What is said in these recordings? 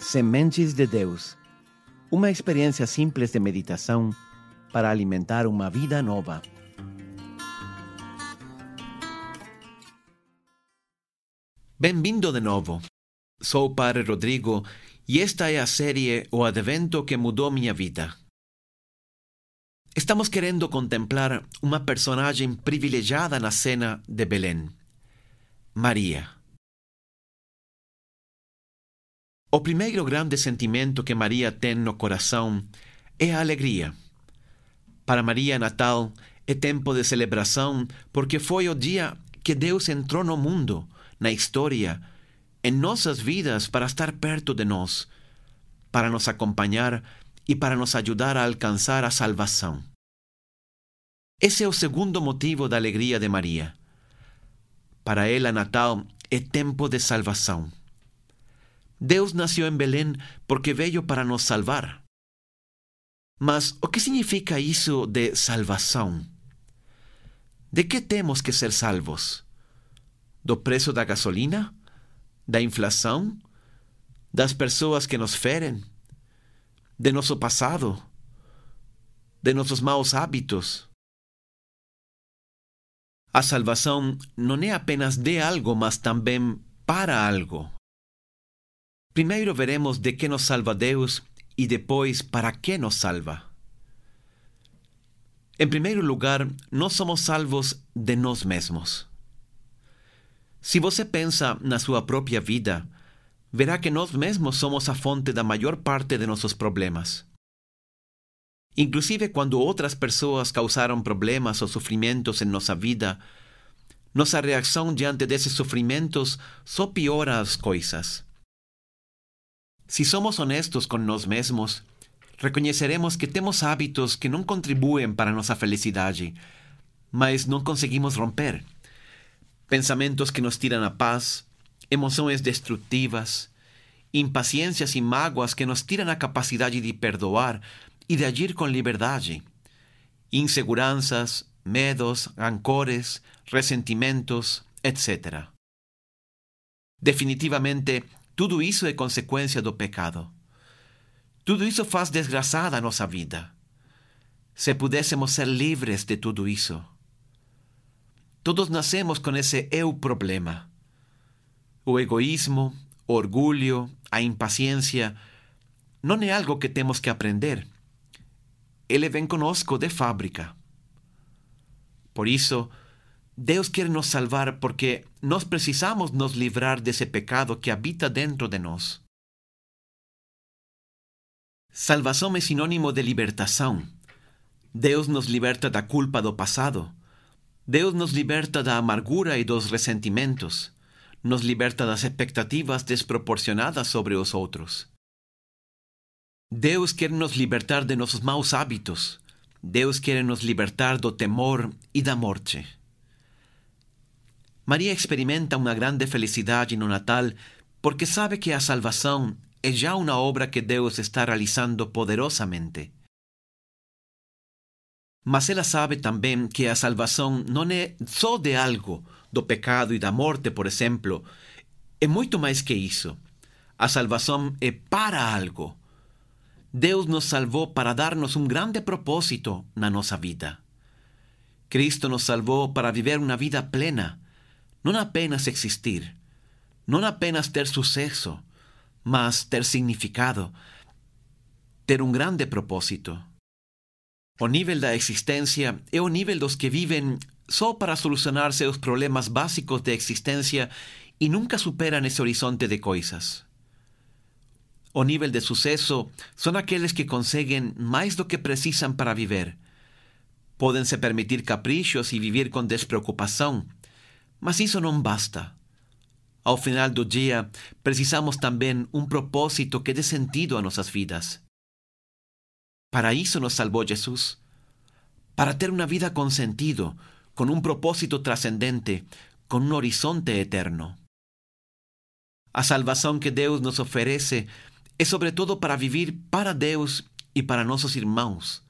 Sementes de Deus. Uma experiência simples de meditação para alimentar uma vida nova. Bem-vindo de novo. Sou Padre Rodrigo e esta é a série O Advento que mudou minha vida. Estamos querendo contemplar uma personagem privilegiada na cena de Belém, Maria. O primeiro grande sentimento que Maria tem no coração é a alegria. Para Maria, Natal é tempo de celebração porque foi o dia que Deus entrou no mundo, na história, em nossas vidas para estar perto de nós, para nos acompanhar e para nos ajudar a alcançar a salvação. Esse é o segundo motivo da alegria de Maria. Para ela, Natal é tempo de salvação. Deus nasceu em Belém porque veio para nos salvar. Mas o que significa isso de salvação? De que temos que ser salvos? Do preço da gasolina? Da inflação? Das pessoas que nos ferem? De nosso passado? De nossos maus hábitos? A salvação não é apenas de algo, mas também para algo. Primeiro veremos de que nos salva Deus e depois para que nos salva. Em primeiro lugar, nós somos salvos de nós mesmos. Se você pensa na sua própria vida, verá que nós mesmos somos a fonte da maior parte de nossos problemas. Inclusive quando outras pessoas causaram problemas ou sofrimentos em nossa vida, nossa reação diante desses sofrimentos só piora as coisas. Se somos honestos com nós mesmos, reconheceremos que temos hábitos que não contribuem para nossa felicidade, mas não conseguimos romper. Pensamentos que nos tiram a paz, emoções destrutivas, impaciências e mágoas que nos tiram a capacidade de perdoar e de agir com liberdade, inseguranças, medos, rancores, ressentimentos, etc. Definitivamente, tudo isso é consequência do pecado. Tudo isso faz desgraçada a nossa vida. Se pudéssemos ser livres de tudo isso. Todos nascemos com esse eu problema. O egoísmo, o orgulho, a impaciência, não é algo que temos que aprender. Ele vem conosco de fábrica. Por isso, Deus quer nos salvar porque nós precisamos nos livrar desse pecado que habita dentro de nós. Salvação é sinônimo de libertação. Deus nos liberta da culpa do passado. Deus nos liberta da amargura e dos ressentimentos. Nos liberta das expectativas desproporcionadas sobre os outros. Deus quer nos libertar de nossos maus hábitos. Deus quer nos libertar do temor e da morte. Maria experimenta uma grande felicidade no Natal porque sabe que a salvação é já uma obra que Deus está realizando poderosamente. Mas ela sabe também que a salvação não é só de algo, do pecado e da morte, por exemplo. É muito mais que isso. A salvação é para algo. Deus nos salvou para dar-nos um grande propósito na nossa vida. Cristo nos salvou para viver uma vida plena, não apenas existir, não apenas ter sucesso, mas ter significado, ter um grande propósito. O nível da existência é o nível dos que vivem só para solucionar seus problemas básicos de existência e nunca superam esse horizonte de coisas. O nível de sucesso são aqueles que conseguem mais do que precisam para viver. Podem se permitir caprichos e viver com despreocupação, mas isso não basta. Ao final do dia, precisamos também um propósito que dê sentido a nossas vidas. Para isso nos salvou Jesus. Para ter uma vida com sentido, com um propósito trascendente, com um horizonte eterno. A salvação que Deus nos oferece é sobretudo para viver para Deus e para nossos irmãos.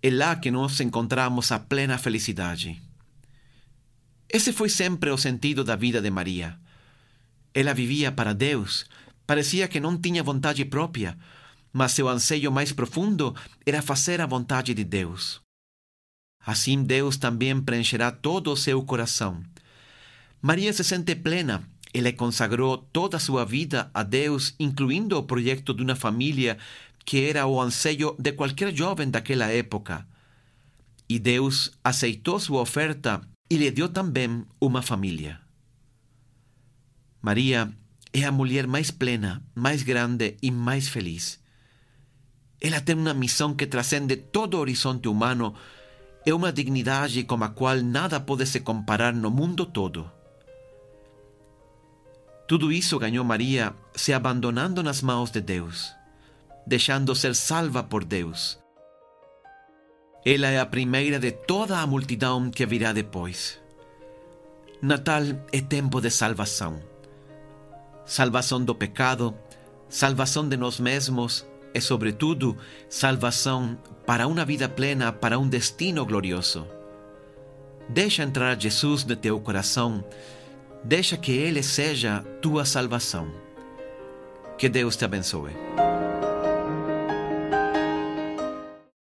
É lá que nós encontramos a plena felicidade. Esse foi sempre o sentido da vida de Maria. Ela vivia para Deus, Parecia que não tinha vontade própria, mas seu anseio mais profundo era fazer a vontade de Deus. Assim, Deus também preencherá todo o seu coração. Maria se sente plena. Ela consagrou toda sua vida a Deus, incluindo o projeto de uma família que era o anseio de qualquer jovem daquela época. E Deus aceitou sua oferta e lhe deu também uma família. Maria é a mulher mais plena, mais grande e mais feliz. Ela tem uma missão que transcende todo horizonte humano é uma dignidade com a qual nada pode se comparar no mundo todo. Tudo isso ganhou Maria se abandonando nas mãos de Deus, deixando ser salva por Deus. Ela é a primeira de toda a multidão que virá depois. Natal é tempo de salvação. Salvação do pecado, salvação de nós mesmos e, sobretudo, salvação para uma vida plena, para um destino glorioso. Deixa entrar Jesus no teu coração, deixa que Ele seja tua salvação. Que Deus te abençoe.